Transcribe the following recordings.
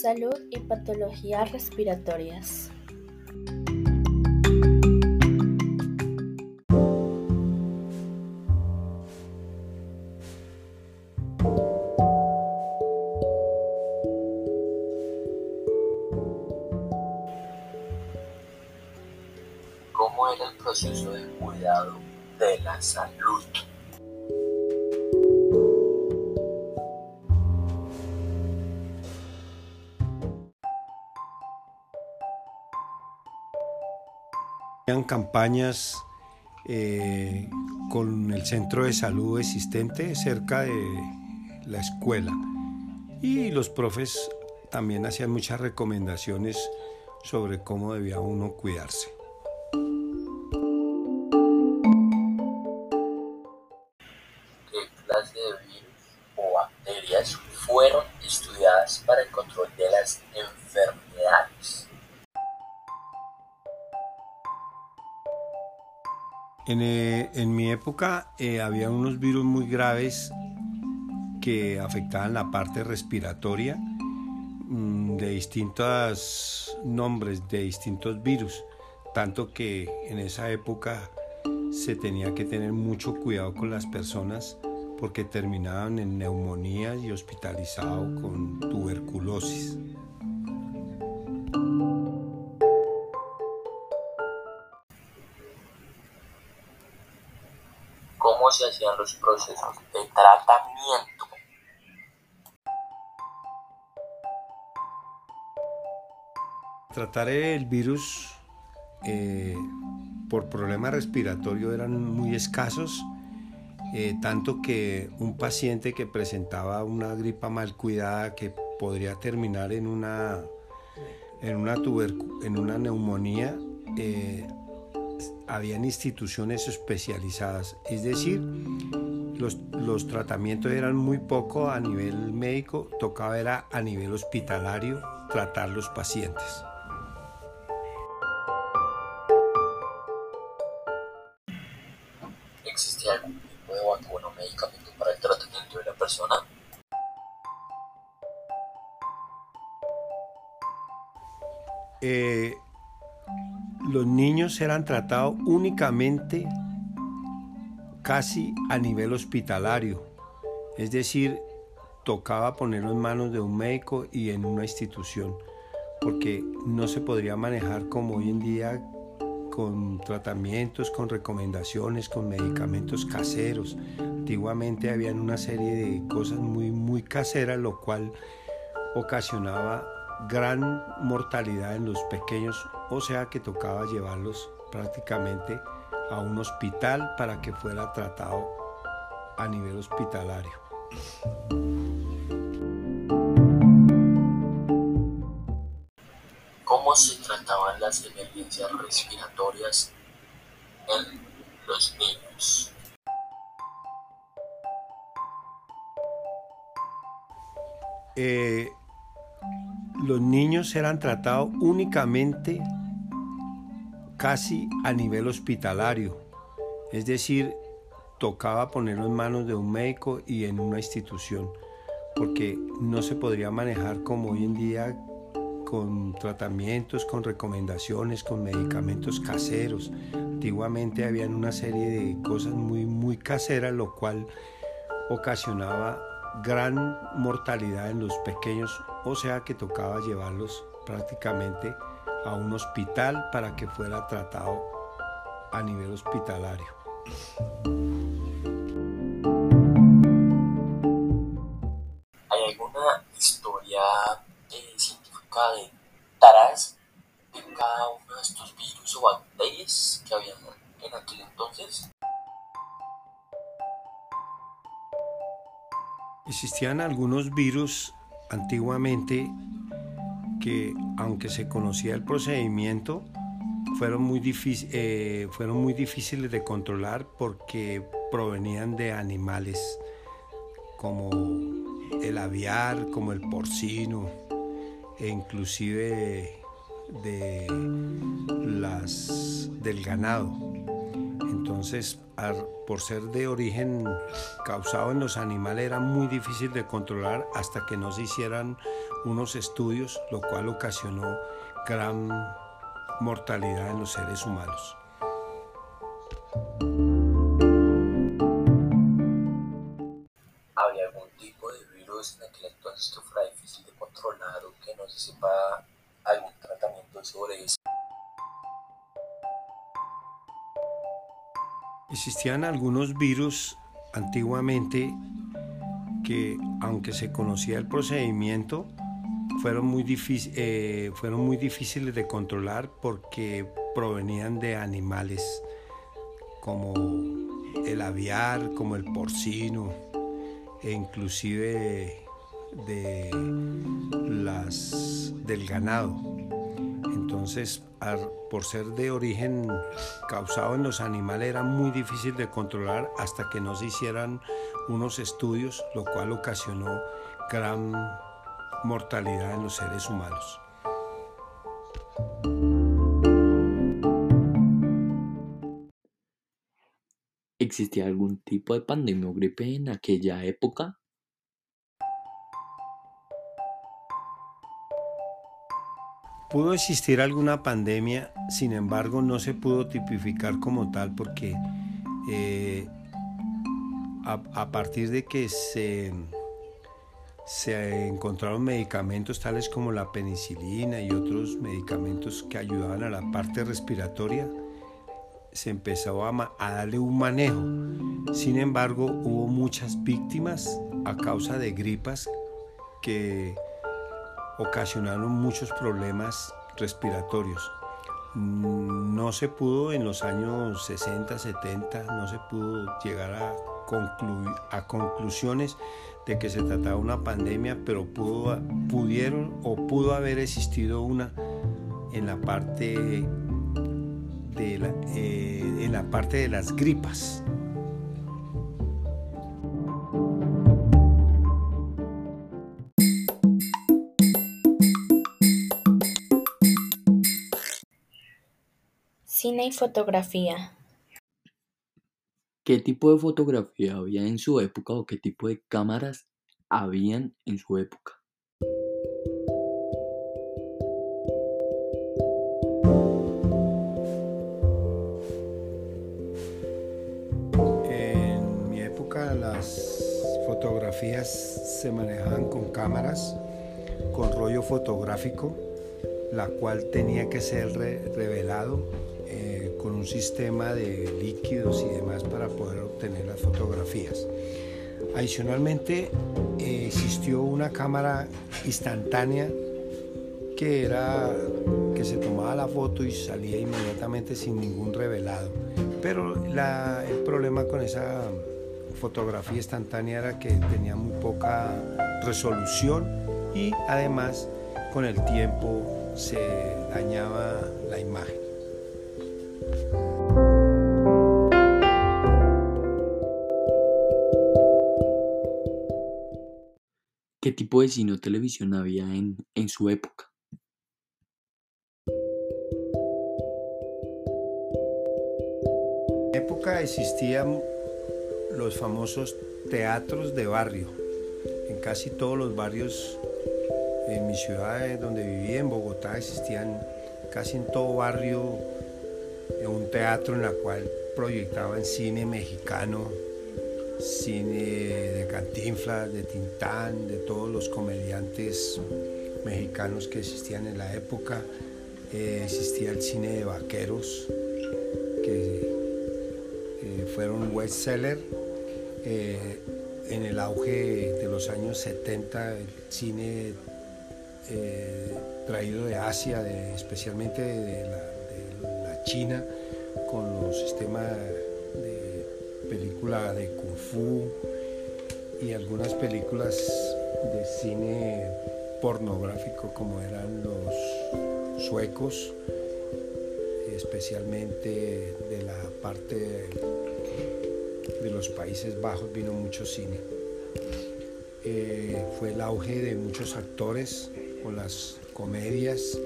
Salud y patologías respiratorias. Campañas eh, con el centro de salud existente cerca de la escuela y los profes también hacían muchas recomendaciones sobre cómo debía uno cuidarse. Eh, en, mi época eh, había unos virus muy graves que afectaban la parte respiratoria mm, de distintos nombres, de distintos virus, tanto que en esa época se tenía que tener mucho cuidado con las personas porque terminaban en neumonías y hospitalizados con tuberculosis. Los procesos de tratamiento. Tratar el virus eh, por problemas respiratorios eran muy escasos, eh, tanto que un paciente que presentaba una gripa mal cuidada que podría terminar en una, en una, en una neumonía, eh, habían instituciones especializadas, es decir, los, los, tratamientos eran muy poco a nivel médico, tocaba era a nivel hospitalario tratar los pacientes. ¿Existía algún tipo de vacuna o medicamento para el tratamiento de la persona? Eh, los niños eran tratados únicamente casi a nivel hospitalario, es decir, tocaba ponerlo en manos de un médico y en una institución, porque no se podría manejar como hoy en día con tratamientos, con recomendaciones, con medicamentos caseros. Antiguamente habían una serie de cosas muy, muy caseras, lo cual ocasionaba gran mortalidad en los pequeños, o sea que tocaba llevarlos prácticamente a un hospital para que fuera tratado a nivel hospitalario. ¿Cómo se trataban las emergencias respiratorias en los niños? Eh, los niños eran tratados únicamente casi a nivel hospitalario, es decir, tocaba ponerlo en manos de un médico y en una institución, porque no se podría manejar como hoy en día con tratamientos, con recomendaciones, con medicamentos caseros. Antiguamente habían una serie de cosas muy, muy caseras, lo cual ocasionaba gran mortalidad en los pequeños, o sea que tocaba llevarlos prácticamente a un hospital para que fuera tratado a nivel hospitalario. ¿Hay alguna historia eh, científica detrás de cada uno de estos virus o bacterias que había en aquel entonces? Existían algunos virus antiguamente que, aunque se conocía el procedimiento, fueron muy, eh, fueron muy difíciles de controlar porque provenían de animales como el aviar, como el porcino, e inclusive de las, del ganado. Entonces, por ser de origen causado en los animales, era muy difícil de controlar hasta que no se hicieran unos estudios, lo cual ocasionó gran mortalidad en los seres humanos. ¿Había algún tipo de virus en aquel entonces que fuera difícil de controlar o que no se sepa algún tratamiento sobre eso? Existían algunos virus antiguamente que, aunque se conocía el procedimiento, fueron muy, eh, fueron muy difíciles de controlar porque provenían de animales como el aviar, como el porcino, e inclusive de las, del ganado. Entonces, por ser de origen causado en los animales, era muy difícil de controlar hasta que no se hicieran unos estudios, lo cual ocasionó gran mortalidad en los seres humanos. ¿Existía algún tipo de pandemia gripe en aquella época? Pudo existir alguna pandemia, sin embargo no se pudo tipificar como tal porque eh, a, partir de que se, se encontraron medicamentos tales como la penicilina y otros medicamentos que ayudaban a la parte respiratoria, se empezó a, a, darle un manejo. Sin embargo, hubo muchas víctimas a causa de gripas que ocasionaron muchos problemas respiratorios. No se pudo en los años 60, 70, no se pudo llegar a, conclusiones de que se trataba una pandemia, pero pudo, pudieron o pudo haber existido una en la parte de, la, eh, en la parte de las gripas. Y fotografía. ¿Qué tipo de fotografía había en su época o qué tipo de cámaras habían en su época? En mi época las fotografías se manejaban con cámaras, con rollo fotográfico, la cual tenía que ser revelado con un sistema de líquidos y demás para poder obtener las fotografías. Adicionalmente existió una cámara instantánea que era que se tomaba la foto y salía inmediatamente sin ningún revelado. Pero el problema con esa fotografía instantánea era que tenía muy poca resolución y además con el tiempo se dañaba la imagen. ¿Qué tipo de cine o televisión había en, en su época? En época existían los famosos teatros de barrio. En casi todos los barrios en mi ciudad donde vivía, en Bogotá, existían casi en todo barrio un teatro en la cual proyectaban cine mexicano, cine de Cantinflas, de Tintán, de todos los comediantes mexicanos que existían en la época. Eh, existía el cine de vaqueros, que eh, fueron bestseller. Eh, en el auge de los años 70, el cine traído de Asia, especialmente de la China, con los sistemas película de kung fu y algunas películas de cine pornográfico como eran los suecos, especialmente de la parte de, los Países Bajos vino mucho cine. Eh, fue el auge de muchos actores con las comedias,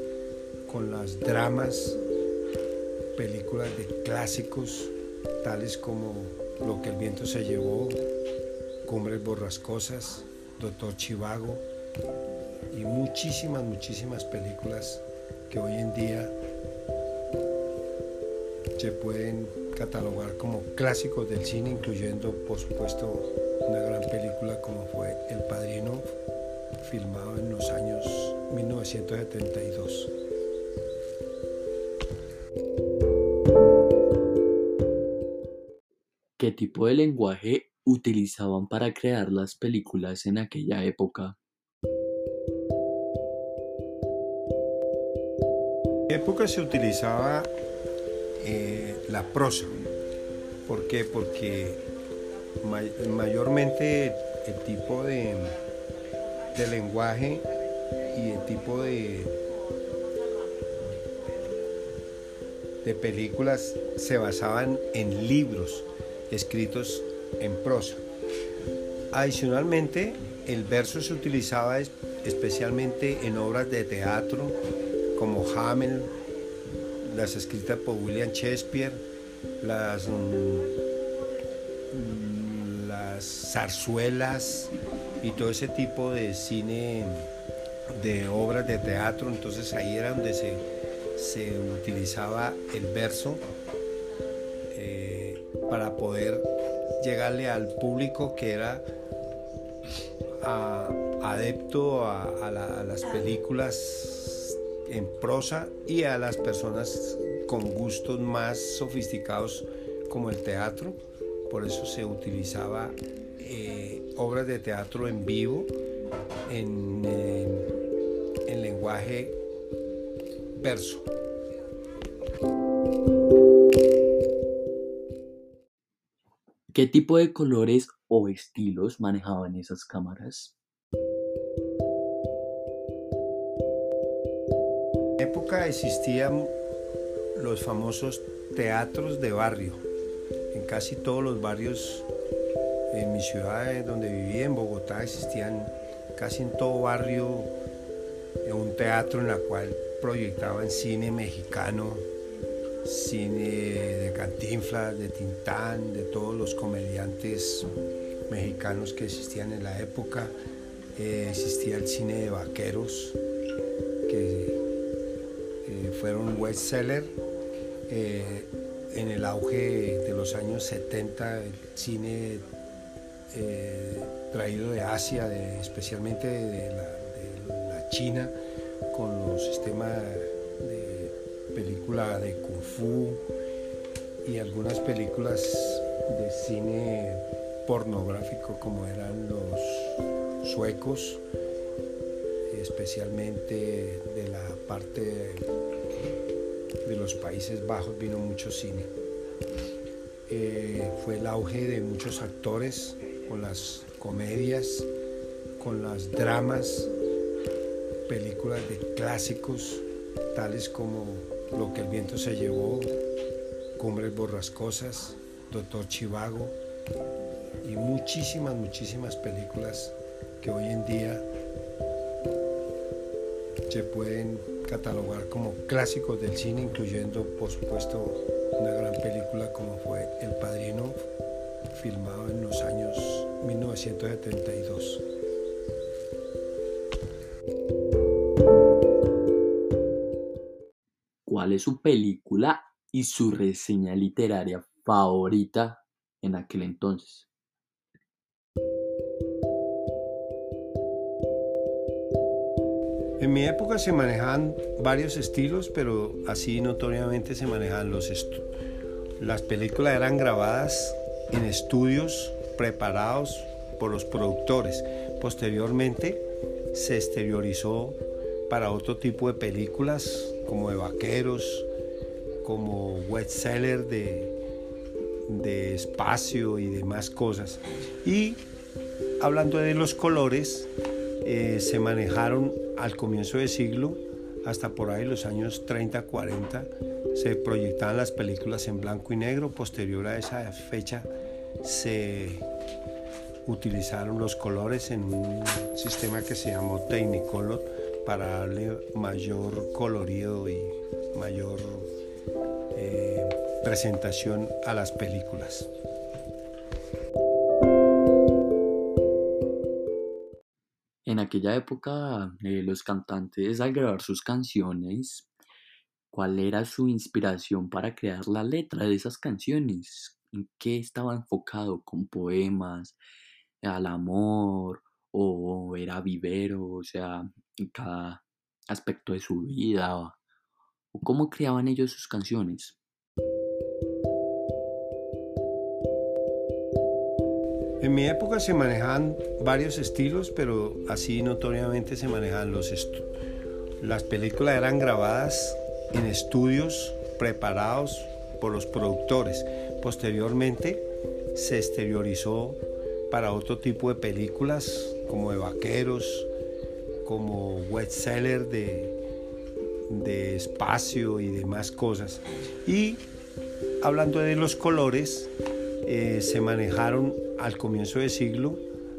con las dramas, películas de clásicos tales como Lo que el viento se llevó, Cumbres borrascosas, Doctor Chivago y muchísimas, muchísimas películas que hoy en día se pueden catalogar como clásicos del cine, incluyendo por supuesto una gran película como fue El Padrino, filmado en los años 1972. ¿Qué tipo de lenguaje utilizaban para crear las películas en aquella época? En época se utilizaba eh, la prosa. ¿Por qué? Porque mayormente el tipo de, de lenguaje y el tipo de, de películas se basaban en libros escritos en prosa. Adicionalmente, el verso se utilizaba especialmente en obras de teatro como Hamel, las escritas por William Shakespeare, las, mm, las zarzuelas y todo ese tipo de cine, de obras de teatro. Entonces ahí era donde se, se utilizaba el verso para poder llegarle al público que era adepto a, las películas en prosa y a las personas con gustos más sofisticados como el teatro. Por eso se utilizaba eh, obras de teatro en vivo en, en lenguaje verso. ¿Qué tipo de colores o estilos manejaban esas cámaras? En época existían los famosos teatros de barrio. En casi todos los barrios en mi ciudad donde vivía, en Bogotá, existían casi en todo barrio un teatro en la cual proyectaban cine mexicano, cine de Cantinflas, de Tintán, de todos los comediantes mexicanos que existían en la época. Eh, existía el cine de vaqueros, que eh, fueron un seller eh, en el auge de los años 70, el cine traído de Asia, especialmente de la China, con los sistemas película de kung fu y algunas películas de cine pornográfico como eran los suecos, especialmente de la parte de los Países Bajos vino mucho cine. Eh, fue el auge de muchos actores con las comedias, con las dramas, películas de clásicos tales como lo que el viento se llevó, Cumbres borrascosas, Doctor Chivago y muchísimas, muchísimas películas que hoy en día se pueden catalogar como clásicos del cine, incluyendo por supuesto una gran película como fue El Padrino, filmado en los años 1972. ¿Cuál es su película y su reseña literaria favorita en aquel entonces? En mi época se manejaban varios estilos, pero así notoriamente se manejaban los las películas eran grabadas en estudios preparados por los productores. Posteriormente se exteriorizó para otro tipo de películas como de vaqueros, como wet seller de, de espacio y demás cosas. Y hablando de los colores, eh, se manejaron al comienzo del siglo, hasta por ahí los años 30, 40, se proyectaban las películas en blanco y negro. Posterior a esa fecha se utilizaron los colores en un sistema que se llamó Technicolor para darle mayor colorido y mayor eh, presentación a las películas. En aquella época, eh, los cantantes al grabar sus canciones, ¿cuál era su inspiración para crear la letra de esas canciones? ¿En qué estaba enfocado? ¿Con poemas? ¿Al amor? ¿O era vivero? O sea, en cada aspecto de su vida. ¿O cómo creaban ellos sus canciones? En mi época se manejaban varios estilos, pero así notoriamente se manejaban los las películas eran grabadas en estudios preparados por los productores. Posteriormente se exteriorizó para otro tipo de películas como de vaqueros, como wet seller de, de espacio y demás cosas. Y hablando de los colores, eh, se manejaron al comienzo del siglo,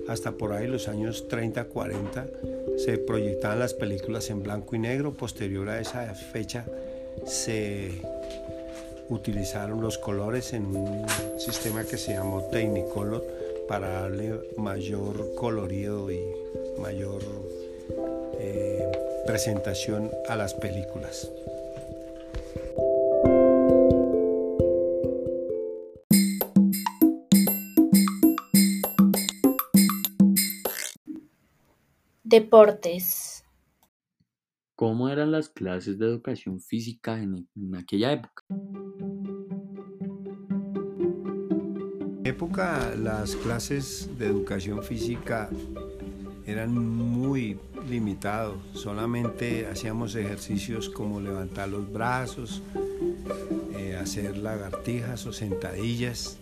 hasta por ahí los años 30, 40, se proyectaban las películas en blanco y negro. Posterior a esa fecha se utilizaron los colores en un sistema que se llamó Technicolor para darle mayor colorido y mayor eh, presentación a las películas. Deportes. ¿Cómo eran las clases de educación física en, aquella época? En época las clases de educación física eran muy limitados, solamente hacíamos ejercicios como levantar los brazos, eh, hacer lagartijas o sentadillas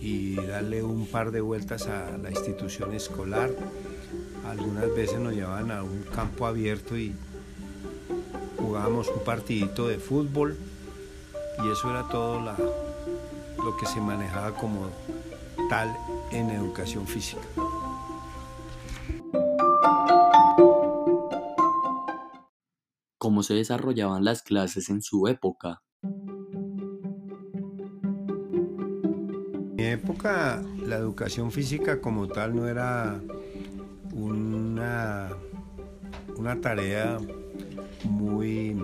y darle un par de vueltas a la institución escolar algunas veces nos llevaban a un campo abierto y jugábamos un partidito de fútbol y eso era todo lo que se manejaba como tal en educación física. ¿Cómo se desarrollaban las clases en su época? En mi época la educación física como tal no era una, una tarea muy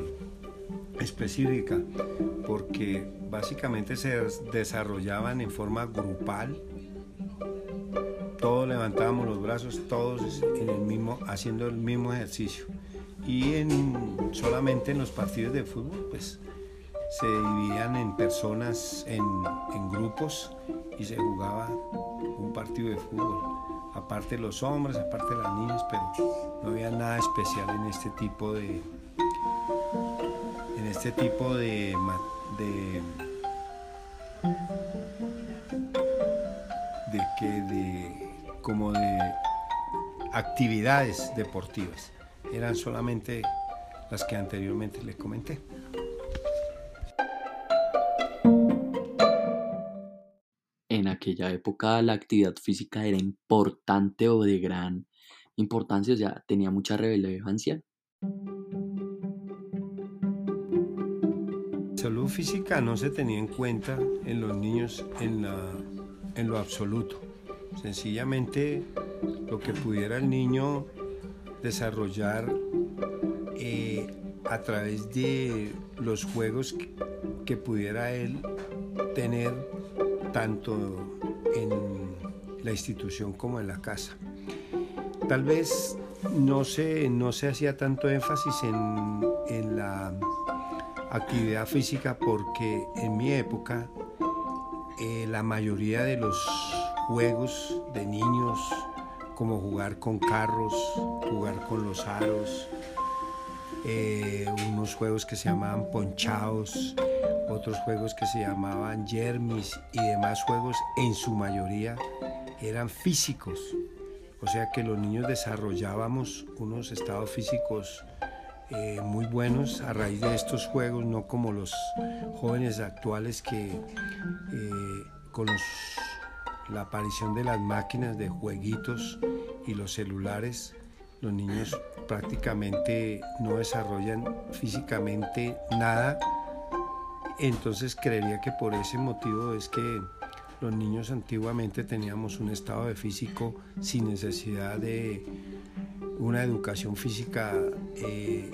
específica porque básicamente se desarrollaban en forma grupal todos levantábamos los brazos todos en el mismo haciendo el mismo ejercicio y en solamente en los partidos de fútbol pues se dividían en personas en, grupos y se jugaba un partido de fútbol. Aparte los hombres, aparte las niñas, pero no había nada especial en este tipo de en este tipo de de que de como de actividades deportivas eran solamente las que anteriormente les comenté. aquella época la actividad física era importante o de gran importancia, o sea, tenía mucha relevancia. Salud física no se tenía en cuenta en los niños en, la, en lo absoluto. Sencillamente lo que pudiera el niño desarrollar eh, a través de los juegos que pudiera él tener tanto en la institución como en la casa. Tal vez no se, no se hacía tanto énfasis en, en la actividad física porque en mi época eh, la mayoría de los juegos de niños, como jugar con carros, jugar con los aros, eh, unos juegos que se llamaban ponchados, otros juegos que se llamaban Jermis y demás juegos, en su mayoría eran físicos. O sea que los niños desarrollábamos unos estados físicos eh, muy buenos a raíz de estos juegos, no como los jóvenes actuales que eh, con la aparición de las máquinas de jueguitos y los celulares, los niños prácticamente no desarrollan físicamente nada Entonces creería que por ese motivo es que los niños antiguamente teníamos un estado de físico sin necesidad de una educación física eh,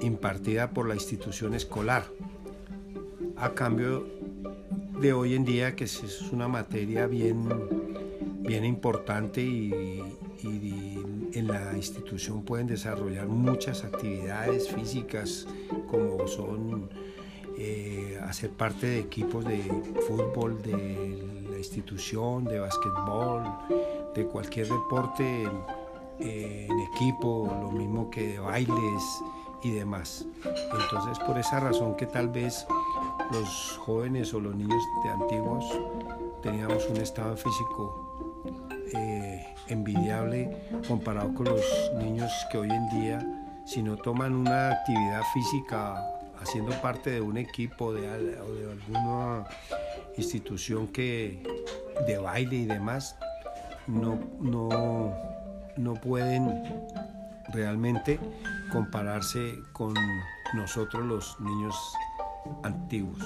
impartida por la institución escolar. A cambio de hoy en día, que es una materia bien, bien importante y, en la institución pueden desarrollar muchas actividades físicas como son eh, hacer parte de equipos de fútbol de la institución, de básquetbol, de cualquier deporte en equipo, lo mismo que de bailes y demás. Entonces por esa razón que tal vez los jóvenes o los niños de antiguos teníamos un estado físico eh, envidiable comparado con los niños que hoy en día si no toman una actividad física haciendo parte de un equipo de, o de alguna institución que de baile y demás no, no, no pueden realmente compararse con nosotros los niños antiguos.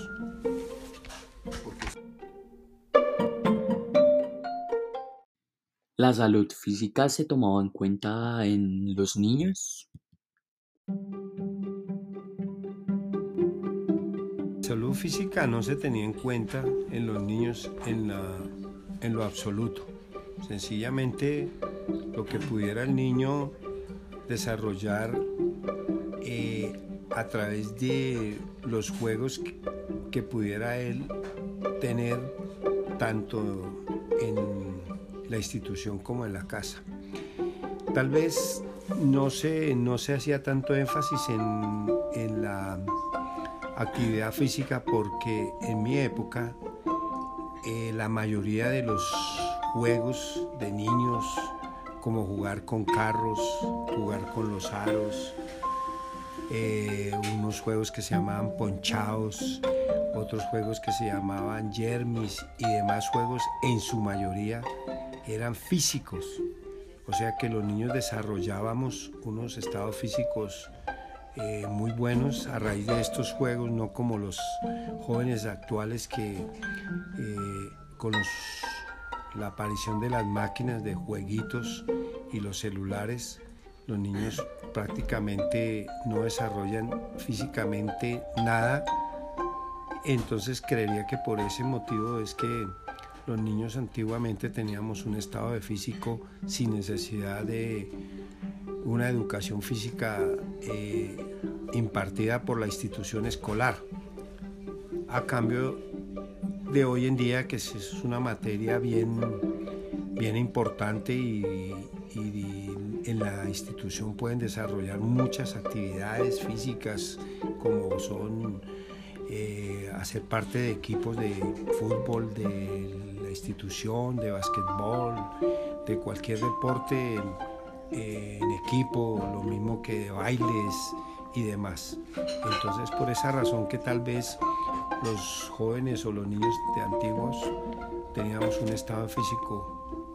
¿La salud física se tomaba en cuenta en los niños? Salud física no se tenía en cuenta en los niños en, la, en lo absoluto. Sencillamente lo que pudiera el niño desarrollar eh, a través de los juegos que, pudiera él tener tanto en la institución como en la casa. Tal vez no se, no se hacía tanto énfasis en, en la actividad física porque en mi época eh, la mayoría de los juegos de niños como jugar con carros, jugar con los aros, eh, unos juegos que se llamaban ponchaos, otros juegos que se llamaban yermis y demás juegos, en su mayoría eran físicos. O sea que los niños desarrollábamos unos estados físicos eh, muy buenos a raíz de estos juegos, no como los jóvenes actuales que eh, con la aparición de las máquinas de jueguitos y los celulares, los niños prácticamente no desarrollan físicamente nada. Entonces creería que por ese motivo es que los niños antiguamente teníamos un estado de físico sin necesidad de una educación física eh, impartida por la institución escolar. A cambio de hoy en día, que es una materia bien, bien importante y, en la institución pueden desarrollar muchas actividades físicas como son eh, hacer parte de equipos de fútbol de la institución, de básquetbol, de cualquier deporte en, en equipo, lo mismo que de bailes y demás. Entonces por esa razón que tal vez los jóvenes o los niños de antiguos teníamos un estado físico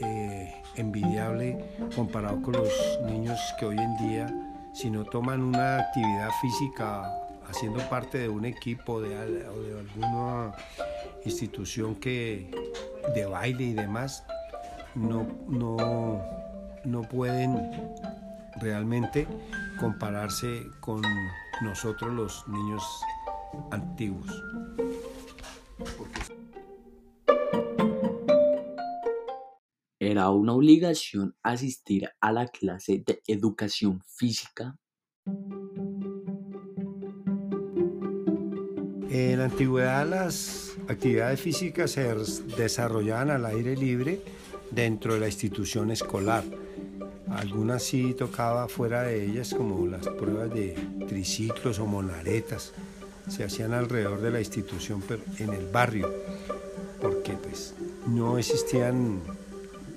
eh, envidiable comparado con los niños que hoy en día, si no toman una actividad física haciendo parte de un equipo de, o de alguna institución que de baile y demás, no, no, no pueden realmente compararse con nosotros los niños antiguos. ¿Era una obligación asistir a la clase de educación física? En la antigüedad las actividades físicas se desarrollaban al aire libre dentro de la institución escolar. Algunas sí tocaba fuera de ellas como las pruebas de triciclos o monaretas se hacían alrededor de la institución, pero en el barrio, porque pues no existían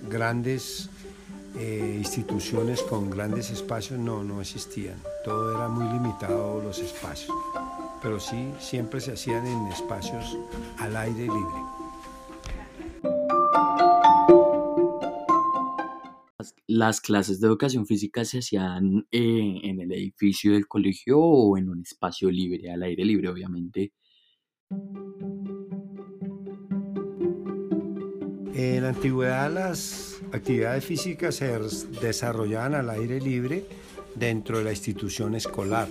grandes eh, instituciones con grandes espacios, no, no existían. Todo era muy limitado los espacios, pero sí siempre se hacían en espacios al aire libre. ¿Las clases de educación física se hacían eh, en el edificio del colegio o en un espacio libre, al aire libre, obviamente? En la antigüedad las actividades físicas se desarrollaban al aire libre dentro de la institución escolar.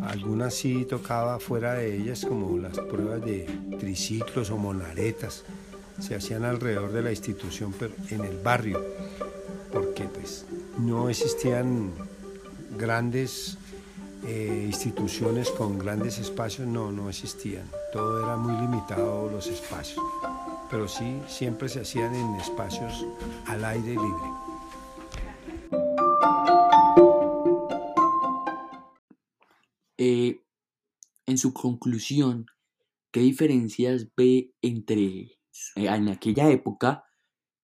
Algunas sí tocaba fuera de ellas como las pruebas de triciclos o monaretas. Se hacían alrededor de la institución en el barrio porque pues no existían grandes eh, instituciones con grandes espacios, no, no existían. Todo era muy limitado los espacios pero sí siempre se hacían en espacios al aire libre. Eh, en su conclusión, ¿qué diferencias ve entre eh, en aquella época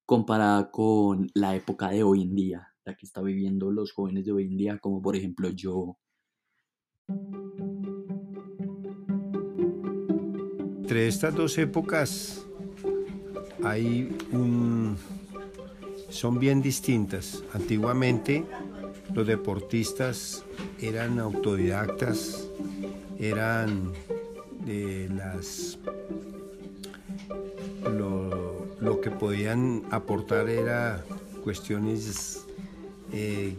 comparada con la época de hoy en día, la que está viviendo los jóvenes de hoy en día, como por ejemplo yo? Entre estas dos épocas hay son bien distintas. Antiguamente los deportistas eran autodidactas, eran de las lo, que podían aportar era cuestiones eh,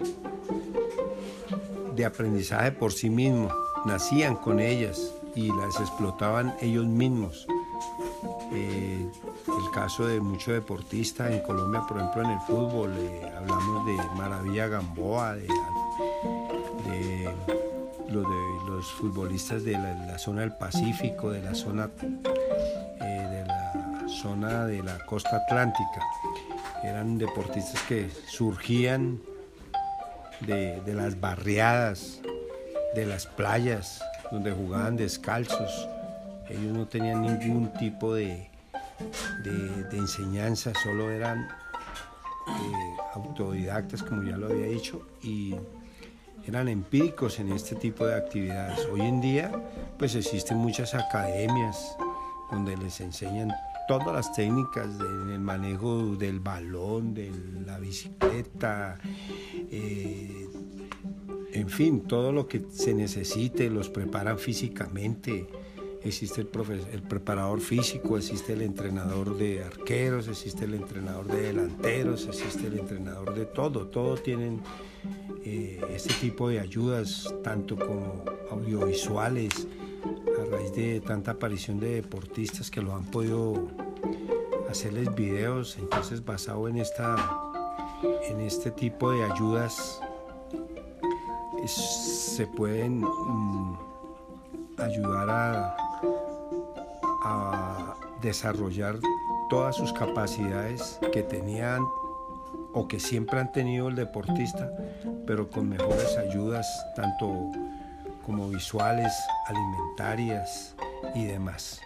de aprendizaje por sí mismos, nacían con ellas y las explotaban ellos mismos. Eh, caso de muchos deportistas en Colombia, por ejemplo en el fútbol, eh, hablamos de Maravilla Gamboa, de, los, futbolistas de la, zona del Pacífico, de la zona eh, de la zona de la costa atlántica. Eran deportistas que surgían de las barriadas, de las playas, donde jugaban descalzos. Ellos no tenían ningún tipo de, de, enseñanza, solo eran eh, autodidactas, como ya lo había dicho, y eran empíricos en este tipo de actividades. Hoy en día, pues existen muchas academias donde les enseñan todas las técnicas del manejo del balón, de la bicicleta, eh, en fin, todo lo que se necesite, los preparan físicamente existe el, el preparador físico, existe el entrenador de arqueros, existe el entrenador de delanteros, existe el entrenador de todo. Todos tienen eh, este tipo de ayudas, tanto como audiovisuales, a raíz de tanta aparición de deportistas que lo han podido hacerles videos, entonces basado en, esta, en este tipo de ayudas se pueden mm, ayudar a a desarrollar todas sus capacidades que tenían o que siempre han tenido el deportista, pero con mejores ayudas, tanto como visuales, alimentarias y demás.